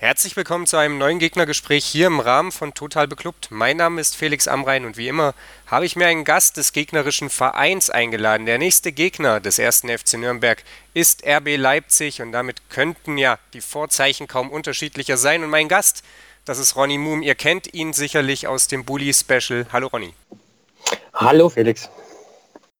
Herzlich willkommen zu einem neuen Gegnergespräch hier im Rahmen von Total Beklubbt. Mein Name ist Felix Amrein und wie immer habe ich mir einen Gast des gegnerischen Vereins eingeladen. Der nächste Gegner des ersten FC Nürnberg ist RB Leipzig und damit könnten ja die Vorzeichen kaum unterschiedlicher sein. Und mein Gast, das ist Ronny Moom. Ihr kennt ihn sicherlich aus dem Bully Special. Hallo Ronny. Hallo Felix.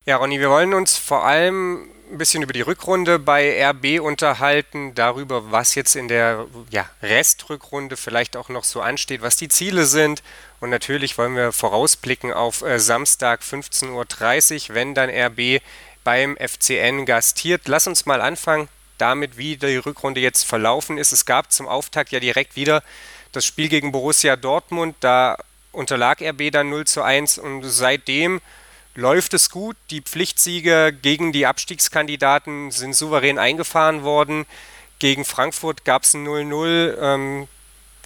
Ja, Ronny, wir wollen uns vor allem ein bisschen über die Rückrunde bei RB unterhalten, darüber, was jetzt in der ja, Restrückrunde vielleicht auch noch so ansteht, was die Ziele sind. Und natürlich wollen wir vorausblicken auf äh, Samstag 15.30 Uhr, wenn dann RB beim FCN gastiert. Lass uns mal anfangen damit, wie die Rückrunde jetzt verlaufen ist. Es gab zum Auftakt ja direkt wieder das Spiel gegen Borussia Dortmund. Da unterlag RB dann 0 zu 1 und seitdem läuft es gut. Die Pflichtsiege gegen die Abstiegskandidaten sind souverän eingefahren worden. Gegen Frankfurt gab es ein 0-0. Ähm,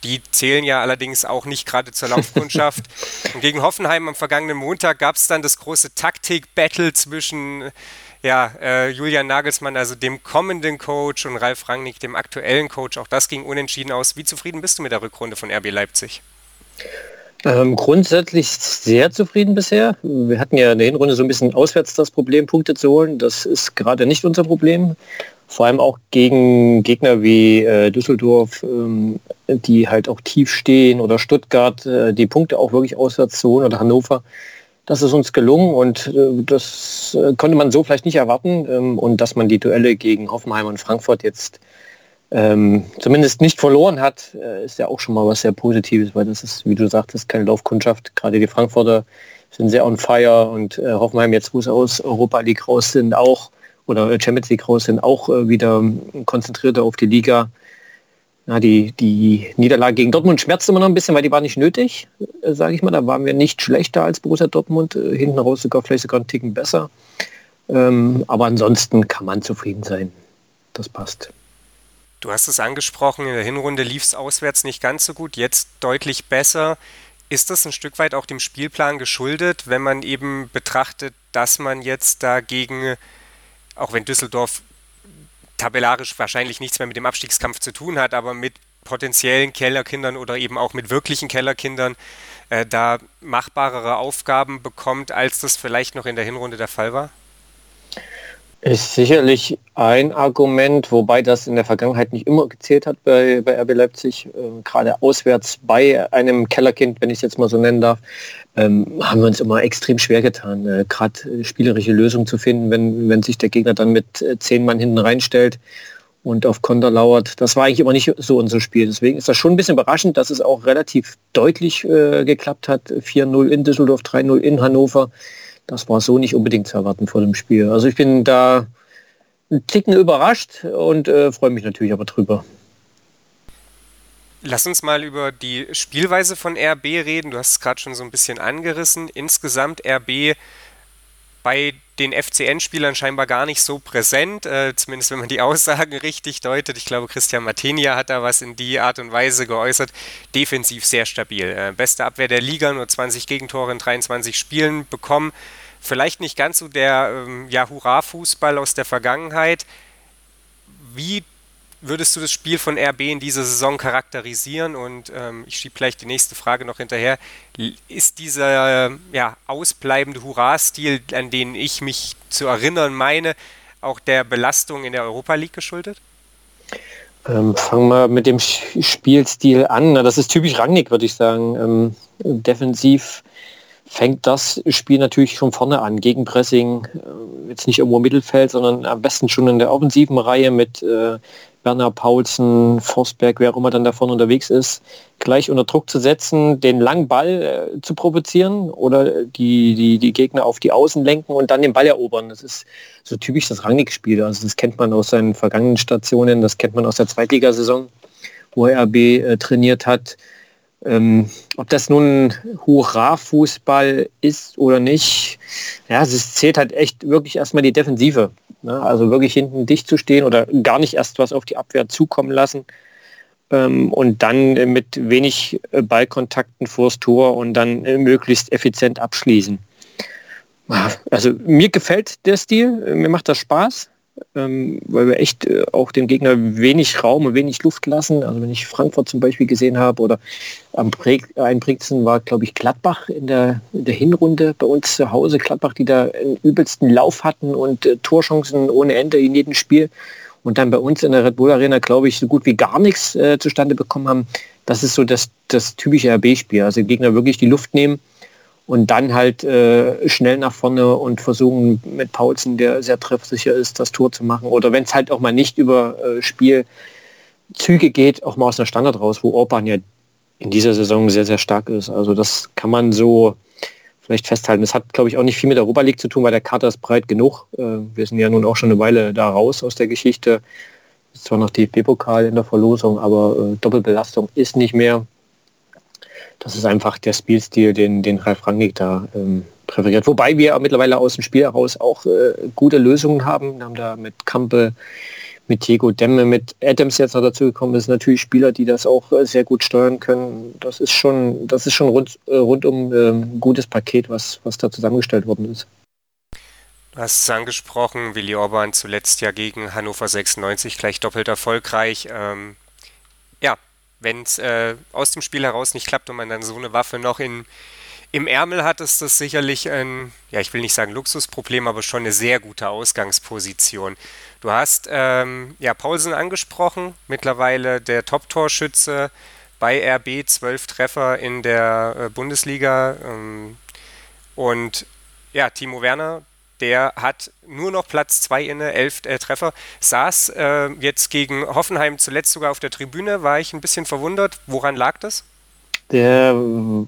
die zählen ja allerdings auch nicht gerade zur Laufkundschaft. Und gegen Hoffenheim am vergangenen Montag gab es dann das große Taktik-Battle zwischen ja, äh, Julian Nagelsmann, also dem kommenden Coach, und Ralf Rangnick, dem aktuellen Coach. Auch das ging unentschieden aus. Wie zufrieden bist du mit der Rückrunde von RB Leipzig? Ähm, grundsätzlich sehr zufrieden bisher. Wir hatten ja in der Hinrunde so ein bisschen auswärts das Problem, Punkte zu holen. Das ist gerade nicht unser Problem. Vor allem auch gegen Gegner wie äh, Düsseldorf, ähm, die halt auch tief stehen oder Stuttgart, äh, die Punkte auch wirklich auswärts zu holen oder Hannover. Das ist uns gelungen und äh, das äh, konnte man so vielleicht nicht erwarten. Ähm, und dass man die Duelle gegen Hoffenheim und Frankfurt jetzt ähm, zumindest nicht verloren hat, äh, ist ja auch schon mal was sehr Positives, weil das ist, wie du sagtest, keine Laufkundschaft. Gerade die Frankfurter sind sehr on fire und äh, Hoffenheim jetzt, wo sie aus Europa League raus sind, auch oder Champions League raus sind, auch äh, wieder konzentrierter auf die Liga. Ja, die, die Niederlage gegen Dortmund schmerzt immer noch ein bisschen, weil die war nicht nötig, äh, sage ich mal. Da waren wir nicht schlechter als Borussia Dortmund, äh, hinten raus sogar vielleicht sogar einen Ticken besser. Ähm, aber ansonsten kann man zufrieden sein. Das passt. Du hast es angesprochen, in der Hinrunde lief es auswärts nicht ganz so gut, jetzt deutlich besser. Ist das ein Stück weit auch dem Spielplan geschuldet, wenn man eben betrachtet, dass man jetzt dagegen, auch wenn Düsseldorf tabellarisch wahrscheinlich nichts mehr mit dem Abstiegskampf zu tun hat, aber mit potenziellen Kellerkindern oder eben auch mit wirklichen Kellerkindern äh, da machbarere Aufgaben bekommt, als das vielleicht noch in der Hinrunde der Fall war? Ist sicherlich ein Argument, wobei das in der Vergangenheit nicht immer gezählt hat bei, bei RB Leipzig. Äh, gerade auswärts bei einem Kellerkind, wenn ich es jetzt mal so nennen darf, ähm, haben wir uns immer extrem schwer getan, äh, gerade spielerische Lösungen zu finden, wenn, wenn sich der Gegner dann mit äh, zehn Mann hinten reinstellt und auf Konter lauert. Das war eigentlich immer nicht so unser Spiel. Deswegen ist das schon ein bisschen überraschend, dass es auch relativ deutlich äh, geklappt hat. 4-0 in Düsseldorf, 3-0 in Hannover das war so nicht unbedingt zu erwarten vor dem Spiel. Also ich bin da ein Ticken überrascht und äh, freue mich natürlich aber drüber. Lass uns mal über die Spielweise von RB reden. Du hast es gerade schon so ein bisschen angerissen. Insgesamt RB bei den FCN-Spielern scheinbar gar nicht so präsent, äh, zumindest wenn man die Aussagen richtig deutet. Ich glaube, Christian Martenia hat da was in die Art und Weise geäußert. Defensiv sehr stabil. Äh, beste Abwehr der Liga, nur 20 Gegentore in 23 Spielen bekommen. Vielleicht nicht ganz so der ähm, ja, Hurra-Fußball aus der Vergangenheit. Wie würdest du das Spiel von RB in dieser Saison charakterisieren? Und ähm, ich schiebe gleich die nächste Frage noch hinterher. Ist dieser ja, ausbleibende Hurra-Stil, an den ich mich zu erinnern meine, auch der Belastung in der Europa League geschuldet? Ähm, fangen wir mit dem Spielstil an. das ist typisch Rangnick, würde ich sagen. Ähm, defensiv fängt das Spiel natürlich schon vorne an. Gegenpressing, äh, jetzt nicht irgendwo im Mittelfeld, sondern am besten schon in der offensiven Reihe mit äh, Werner Paulsen, Forsberg, wer auch immer dann da vorne unterwegs ist, gleich unter Druck zu setzen, den langen Ball äh, zu provozieren oder die, die, die Gegner auf die Außen lenken und dann den Ball erobern. Das ist so typisch das Rangnick-Spiel. Also das kennt man aus seinen vergangenen Stationen, das kennt man aus der Zweitligasaison, wo er RB äh, trainiert hat. Ähm, ob das nun Hurra-Fußball ist oder nicht, ja, es zählt halt echt wirklich erstmal die Defensive. Ne? Also wirklich hinten dicht zu stehen oder gar nicht erst was auf die Abwehr zukommen lassen. ähm, und dann mit wenig äh, Ballkontakten vors Tor und dann äh, möglichst effizient abschließen. Also mir gefällt der Stil, mir macht das Spaß ähm, weil wir echt äh, auch dem Gegner wenig Raum und wenig Luft lassen. Also wenn ich Frankfurt zum Beispiel gesehen habe oder am Präg, ein Brixen war, glaube ich, Gladbach in der, in der Hinrunde bei uns zu Hause. Gladbach, die da einen übelsten Lauf hatten und äh, Torchancen ohne Ende in jedem Spiel. Und dann bei uns in der Red Bull Arena, glaube ich, so gut wie gar nichts äh, zustande bekommen haben. Das ist so das, das typische RB-Spiel. Also Gegner wirklich die Luft nehmen und dann halt äh, schnell nach vorne und versuchen mit Paulsen, der sehr treffsicher ist, das Tor zu machen. Oder wenn es halt auch mal nicht über äh, Spielzüge geht, auch mal aus der Standard raus, wo Orban ja in dieser Saison sehr, sehr stark ist. Also das kann man so vielleicht festhalten. Das hat, glaube ich, auch nicht viel mit der Europa League zu tun, weil der Kater ist breit genug. Äh, wir sind ja nun auch schon eine Weile da raus aus der Geschichte. Ist zwar noch DFB-Pokal in der Verlosung, aber äh, Doppelbelastung ist nicht mehr das ist einfach der Spielstil, den, den Ralf Rangnick da ähm, präferiert. Wobei wir mittlerweile aus dem Spiel heraus auch äh, gute Lösungen haben. Wir haben da mit Kampe, mit Diego Demme, mit Adams jetzt noch dazu gekommen. Das sind natürlich Spieler, die das auch äh, sehr gut steuern können. Das ist schon, das ist schon rund, äh, rundum ein ähm, gutes Paket, was, was da zusammengestellt worden ist. Du hast es angesprochen, Willi Orban zuletzt ja gegen Hannover 96 gleich doppelt erfolgreich. Ähm, ja, wenn es äh, aus dem Spiel heraus nicht klappt und man dann so eine Waffe noch in, im Ärmel hat, ist das sicherlich ein, ja, ich will nicht sagen Luxusproblem, aber schon eine sehr gute Ausgangsposition. Du hast ähm, ja Paulsen angesprochen, mittlerweile der Top-Torschütze bei RB, zwölf Treffer in der äh, Bundesliga. Ähm, und ja, Timo Werner, der hat nur noch Platz 2 inne, 11 äh, Treffer. Saß äh, jetzt gegen Hoffenheim zuletzt sogar auf der Tribüne, war ich ein bisschen verwundert. Woran lag das? Der,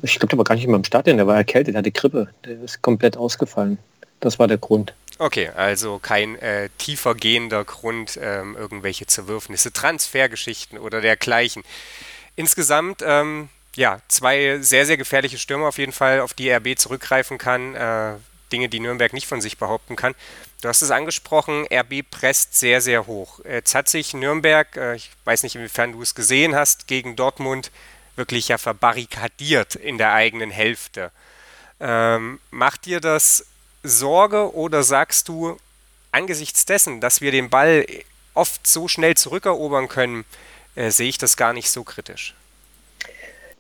ich glaube, der war gar nicht mehr im Stadion, der war erkältet, hatte Grippe. Der ist komplett ausgefallen. Das war der Grund. Okay, also kein äh, tiefer gehender Grund, ähm, irgendwelche Zerwürfnisse, Transfergeschichten oder dergleichen. Insgesamt, ähm, ja, zwei sehr, sehr gefährliche Stürmer auf jeden Fall, auf die RB zurückgreifen kann. Äh, Dinge, die Nürnberg nicht von sich behaupten kann. Du hast es angesprochen, RB presst sehr, sehr hoch. Jetzt hat sich Nürnberg, äh, ich weiß nicht, inwiefern du es gesehen hast, gegen Dortmund wirklich ja verbarrikadiert in der eigenen Hälfte. Ähm, macht dir das Sorge oder sagst du, angesichts dessen, dass wir den Ball oft so schnell zurückerobern können, äh, sehe ich das gar nicht so kritisch?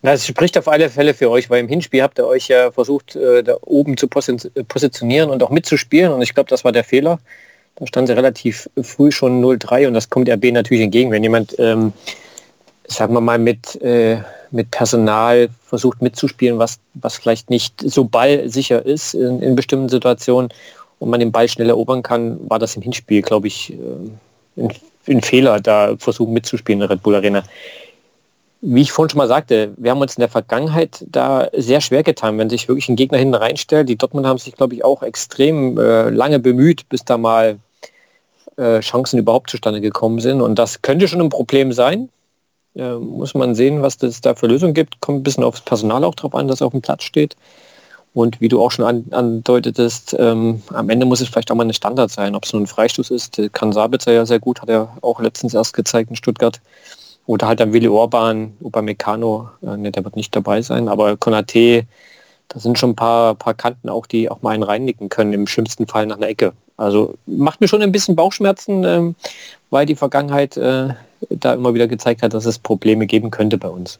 Na, es spricht auf alle Fälle für euch, weil im Hinspiel habt ihr euch ja versucht, äh, da oben zu positionieren und auch mitzuspielen. Und ich glaube, das war der Fehler. Da stand sie relativ früh schon 0-3 und das kommt RB natürlich entgegen. Wenn jemand, ähm, sagen wir mal, mit, äh, mit Personal versucht mitzuspielen, was, was vielleicht nicht so ballsicher ist in, in bestimmten Situationen und man den Ball schnell erobern kann, war das im Hinspiel, glaube ich, äh, ein, ein Fehler, da versuchen mitzuspielen in der Red Bull Arena wie ich vorhin schon mal sagte, wir haben uns in der Vergangenheit da sehr schwer getan, wenn sich wirklich ein Gegner hinten reinstellt. Die Dortmund haben sich, glaube ich, auch extrem äh, lange bemüht, bis da mal äh, Chancen überhaupt zustande gekommen sind. Und das könnte schon ein Problem sein. Äh, muss man sehen, was es da für Lösungen gibt. Kommt ein bisschen aufs Personal auch drauf an, das auf dem Platz steht. Und wie du auch schon an, andeutetest, ähm, am Ende muss es vielleicht auch mal eine Standard sein. Ob es nur ein Freistoß ist, kann Sabitzer ja sehr gut, hat er auch letztens erst gezeigt in Stuttgart. Oder halt dann Willi Orban, Upamecano, äh, ne, der wird nicht dabei sein, aber Konate, da sind schon ein paar, paar Kanten auch, die auch mal einen reinnicken können, im schlimmsten Fall nach einer Ecke. Also macht mir schon ein bisschen Bauchschmerzen, ähm, weil die Vergangenheit äh, da immer wieder gezeigt hat, dass es Probleme geben könnte bei uns.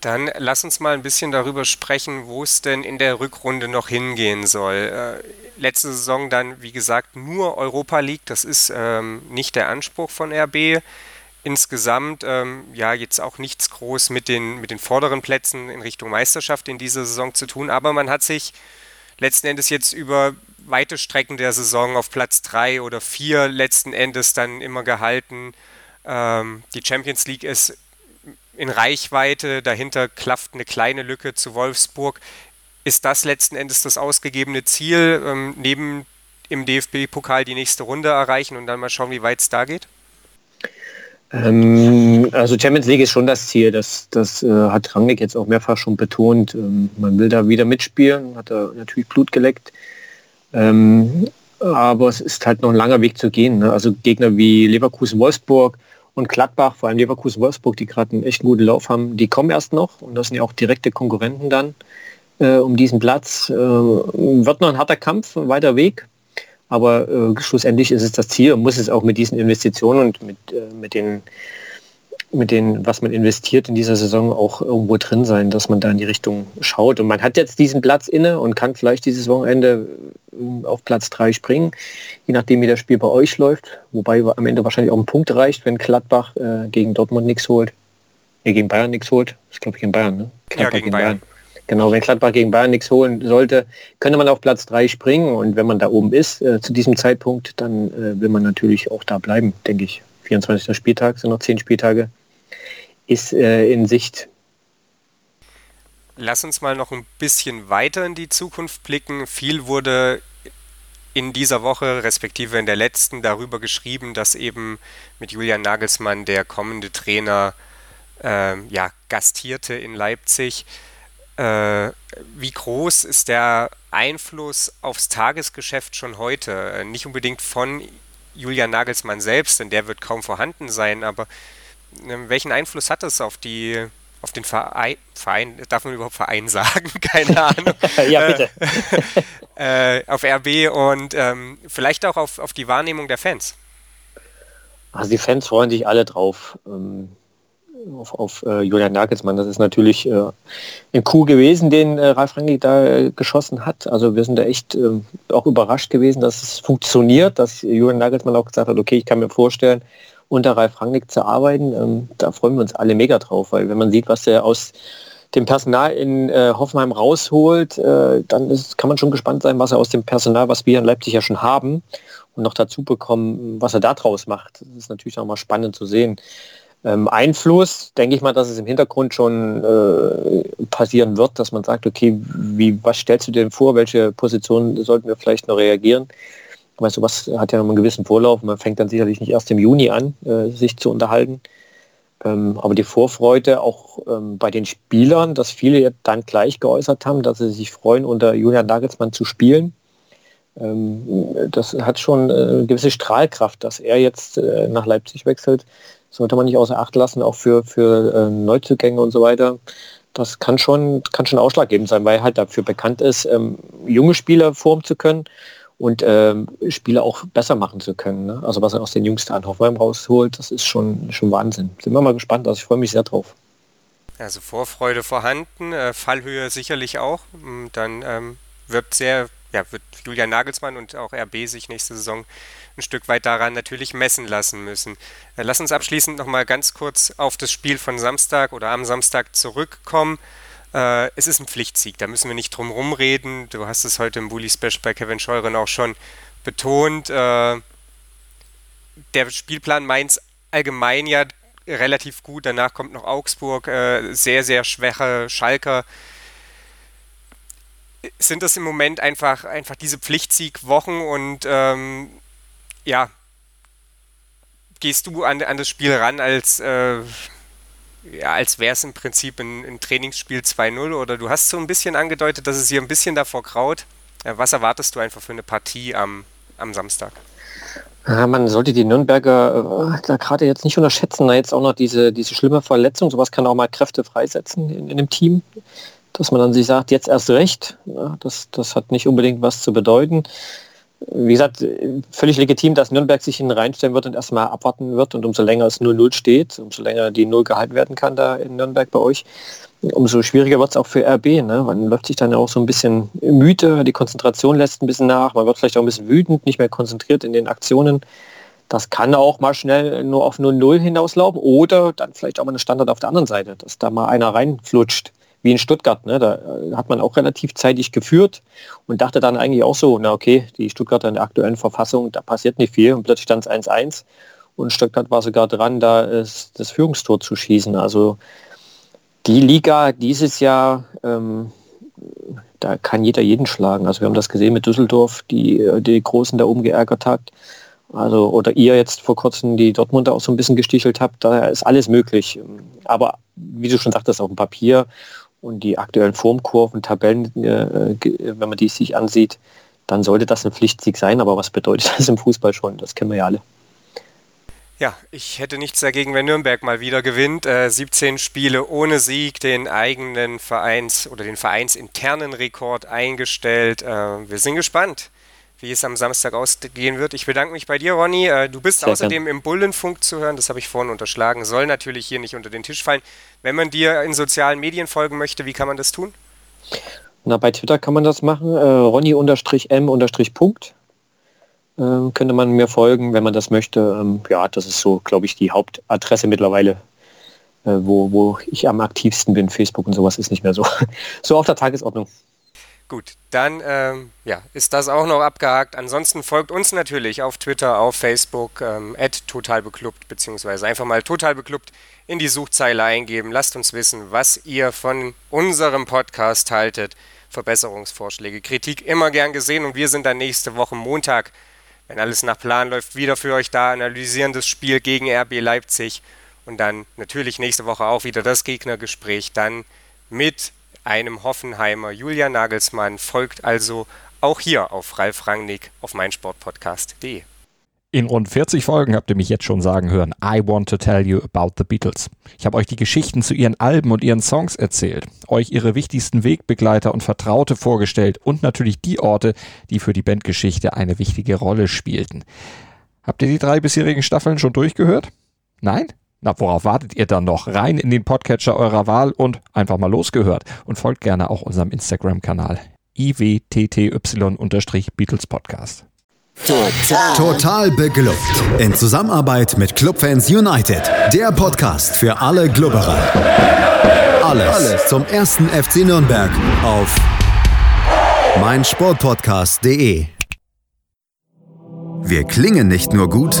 Dann lass uns mal ein bisschen darüber sprechen, wo es denn in der Rückrunde noch hingehen soll. Äh, letzte Saison dann, wie gesagt, nur Europa League. Das ist ähm, nicht der Anspruch von RB insgesamt ähm, ja jetzt auch nichts groß mit den, mit den vorderen Plätzen in Richtung Meisterschaft in dieser Saison zu tun, aber man hat sich letzten Endes jetzt über weite Strecken der Saison auf Platz 3 oder 4 letzten Endes dann immer gehalten. Ähm, die Champions League ist in Reichweite, dahinter klafft eine kleine Lücke zu Wolfsburg. Ist das letzten Endes das ausgegebene Ziel, ähm, neben im DFB-Pokal die nächste Runde erreichen und dann mal schauen, wie weit es da geht? Ähm, also Champions League ist schon das Ziel. Das, das äh, hat Rangnick jetzt auch mehrfach schon betont. Ähm, man will da wieder mitspielen, hat da natürlich Blut geleckt. Ähm, aber es ist halt noch ein langer Weg zu gehen. Ne? Also Gegner wie Leverkusen, Wolfsburg Und Gladbach, vor allem Leverkusen, Wolfsburg, die gerade einen echt guten Lauf haben, die kommen erst noch. Und das sind ja auch direkte Konkurrenten dann äh, um diesen Platz. Äh, wird noch ein harter Kampf, ein weiter Weg. Aber äh, schlussendlich ist es das Ziel und muss es auch mit diesen Investitionen und mit, äh, mit den mit den, was man investiert in dieser Saison auch irgendwo drin sein, dass man da in die Richtung schaut. Und man hat jetzt diesen Platz inne und kann vielleicht dieses Wochenende äh, auf Platz 3 springen, je nachdem wie das Spiel bei euch läuft. Wobei am Ende wahrscheinlich auch ein Punkt reicht, wenn Gladbach äh, gegen Dortmund nichts holt. Nee, gegen Bayern nichts holt. Das glaube ich gegen Bayern, ne? Gladbach ja, gegen, gegen Bayern. Bayern. Genau, wenn Gladbach gegen Bayern nichts holen sollte, könnte man auf Platz 3 springen. Und wenn man da oben ist äh, zu diesem Zeitpunkt, dann äh, will man natürlich auch da bleiben, denke ich. 24. Spieltag, sind noch 10 Spieltage, ist äh, in Sicht. Lass uns mal noch ein bisschen weiter in die Zukunft blicken. Viel wurde in dieser Woche, respektive in der letzten, darüber geschrieben, dass eben mit Julian Nagelsmann der kommende Trainer äh, ja, gastierte in Leipzig. Äh, wie groß ist der Einfluss aufs Tagesgeschäft schon heute? Äh, nicht unbedingt von Julian Nagelsmann selbst, denn der wird kaum vorhanden sein, aber äh, welchen Einfluss hat es auf die auf den Verein, Verein, darf man überhaupt Verein sagen? Keine Ahnung. ja, bitte. äh, auf RB und ähm, vielleicht auch auf, auf die Wahrnehmung der Fans. Also die Fans freuen sich alle drauf. Ähm, auf, auf äh, Julian Nagelsmann. Das ist natürlich äh, ein Coup gewesen, den äh, Ralf Rangnick da äh, geschossen hat. Also wir sind da echt äh, auch überrascht gewesen, dass es funktioniert, dass Julian Nagelsmann auch gesagt hat, okay, ich kann mir vorstellen, unter Ralf Rangnick zu arbeiten. Ähm, da freuen wir uns alle mega drauf, weil wenn man sieht, was er aus dem Personal in äh, Hoffenheim rausholt, dann ist, kann man schon gespannt sein, was er aus dem Personal, was wir in Leipzig ja schon haben, und noch dazu bekommen, was er da draus macht. Das ist natürlich auch mal spannend zu sehen ähm, Einfluss, denke ich mal, dass es im Hintergrund schon äh, passieren wird, dass man sagt, okay, wie, was stellst du dir denn vor, welche Position sollten wir vielleicht noch reagieren? Weißt du, was hat ja noch einen gewissen Vorlauf, man fängt dann sicherlich nicht erst im Juni an, äh, sich zu unterhalten. Ähm, aber die Vorfreude auch ähm, bei den Spielern, dass viele dann gleich geäußert haben, dass sie sich freuen, unter Julian Nagelsmann zu spielen. Ähm, das hat schon äh, eine gewisse Strahlkraft, dass er jetzt äh, nach Leipzig wechselt sollte man nicht außer Acht lassen, auch für, für äh, Neuzugänge und so weiter. Das kann schon, kann schon ausschlaggebend sein, weil er halt dafür bekannt ist, ähm, junge Spieler formen zu können und ähm, Spieler auch besser machen zu können. Ne? Also was er aus den jüngsten an Hoffenheim rausholt, das ist schon, schon Wahnsinn. Sind wir mal gespannt, also ich freue mich sehr drauf. Also Vorfreude vorhanden, äh, Fallhöhe sicherlich auch. Dann ähm, wird sehr, ja, wird Julian Nagelsmann und auch RB sich nächste Saison ein Stück weit daran natürlich messen lassen müssen. Äh, lass uns abschließend noch mal ganz kurz auf das Spiel von Samstag oder am Samstag zurückkommen. Äh, es ist ein Pflichtsieg, da müssen wir nicht drum reden. Du hast es heute im Bully Special bei Kevin Scheuren auch schon betont. Äh, der Spielplan Mainz allgemein ja relativ gut. Danach kommt noch Augsburg, sehr, sehr schwache Schalker. Sind das im Moment einfach, einfach diese Pflichtsiegwochen und ähm, ja, gehst du an, an das Spiel ran, als, äh, ja, als wäre es im Prinzip ein, ein Trainingsspiel 2-0 oder du hast so ein bisschen angedeutet, dass es hier ein bisschen davor kraut. Was erwartest du einfach für eine Partie am, am Samstag? Ja, man sollte die Nürnberger äh, gerade jetzt nicht unterschätzen. Da jetzt auch noch diese, diese schlimme Verletzung, sowas kann auch mal Kräfte freisetzen in, in dem Team. Dass man dann sich sagt, jetzt erst recht. Ja, das, das hat nicht unbedingt was zu bedeuten wie gesagt, völlig legitim, dass Nürnberg sich hin reinstellen wird und erstmal abwarten wird. Und umso länger es 0-0 steht, umso länger die 0 gehalten werden kann da in Nürnberg bei euch, umso schwieriger wird es auch für RB. Ne? Man läuft sich dann auch so ein bisschen müde, die Konzentration lässt ein bisschen nach, man wird vielleicht auch ein bisschen wütend, nicht mehr konzentriert in den Aktionen. Das kann auch mal schnell nur auf 0-0 hinauslaufen oder dann vielleicht auch mal eine Standard auf der anderen Seite, dass da mal einer reinflutscht wie in Stuttgart. Ne? Da äh, hat man auch relativ zeitig geführt und dachte dann eigentlich auch so, na okay, die Stuttgarter in der aktuellen Verfassung, da passiert nicht viel und plötzlich stand es 1-1 und Stuttgart war sogar dran, da ist das Führungstor zu schießen. Also die Liga dieses Jahr, ähm, da kann jeder jeden schlagen. Also wir haben das gesehen mit Düsseldorf, die äh, die Großen da oben geärgert hat. Also, oder ihr jetzt vor kurzem die Dortmunder auch so ein bisschen gestichelt habt, da ist alles möglich. Aber wie du schon sagtest, auf dem Papier und die aktuellen Formkurven, Tabellen, äh, wenn man die sich ansieht, dann sollte das ein Pflichtsieg sein. Aber was bedeutet das im Fußball schon? Das kennen wir ja alle. Ja, ich hätte nichts dagegen, wenn Nürnberg mal wieder gewinnt. Äh, 17 Spiele ohne Sieg, den eigenen Vereins- oder den vereinsinternen Rekord eingestellt. Äh, wir sind gespannt, wie es am Samstag ausgehen wird. Ich bedanke mich bei dir, Ronny. Äh, du bist Sehr außerdem gern. im Bullenfunk zu hören, das habe ich vorhin unterschlagen. Soll natürlich hier nicht unter den Tisch fallen. Wenn man dir in sozialen Medien folgen möchte, wie kann man das tun? Na, bei Twitter kann man das machen. Äh, Ronny-M-Punkt äh, könnte man mir folgen, wenn man das möchte. Ähm, ja, das ist so, glaube ich, die Hauptadresse mittlerweile, äh, wo, wo ich am aktivsten bin. Facebook und sowas ist nicht mehr so, so auf der Tagesordnung. Gut, dann ähm, ja, ist das auch noch abgehakt. Ansonsten folgt uns natürlich auf Twitter, auf Facebook, ähm, totalbeklubbt, beziehungsweise einfach mal totalbeklubbt in die Suchzeile eingeben. Lasst uns wissen, was ihr von unserem Podcast haltet. Verbesserungsvorschläge, Kritik immer gern gesehen und wir sind dann nächste Woche Montag wenn alles nach Plan läuft, wieder für euch da, analysieren das Spiel gegen RB Leipzig und dann natürlich nächste Woche auch wieder das Gegnergespräch, dann mit einem Hoffenheimer Julian Nagelsmann folgt also auch hier auf Ralf Rangnick auf meinsportpodcast.de. In rund 40 Folgen habt ihr mich jetzt schon sagen hören, I want to tell you about the Beatles. Ich habe euch die Geschichten zu ihren Alben und ihren Songs erzählt, euch ihre wichtigsten Wegbegleiter und Vertraute vorgestellt und natürlich die Orte, die für die Bandgeschichte eine wichtige Rolle spielten. Habt ihr die drei bisherigen Staffeln schon durchgehört? Nein? Na, worauf wartet ihr dann noch? Rein in den Podcatcher eurer Wahl und einfach mal losgehört. Und folgt gerne auch unserem Instagram-Kanal iwtty-Beatles Podcast. Total. Total beglückt. In Zusammenarbeit mit Clubfans United. Der Podcast für alle Glubberer. Alles, Alles zum ersten FC Nürnberg auf meinsportpodcast.de. Wir klingen nicht nur gut